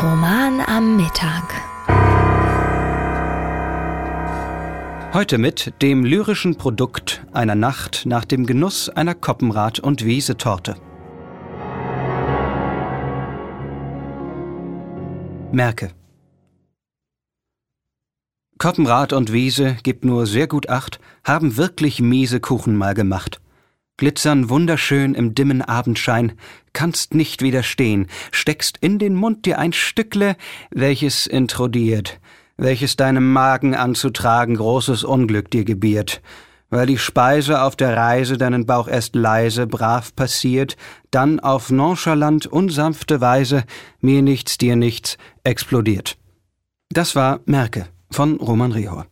Roman am Mittag. Heute mit dem lyrischen Produkt einer Nacht nach dem Genuss einer Koppenrad- und Wiesetorte. Merke. Koppenrad und Wiese, gibt nur sehr gut Acht, haben wirklich miese Kuchen mal gemacht. Glitzern wunderschön im dimmen Abendschein, kannst nicht widerstehen, steckst in den Mund dir ein Stückle, welches introdiert, welches deinem Magen anzutragen großes Unglück dir gebiert, weil die Speise auf der Reise deinen Bauch erst leise, brav passiert, dann auf nonchalant unsanfte Weise, mir nichts, dir nichts, explodiert. Das war Merke von Roman Rehor.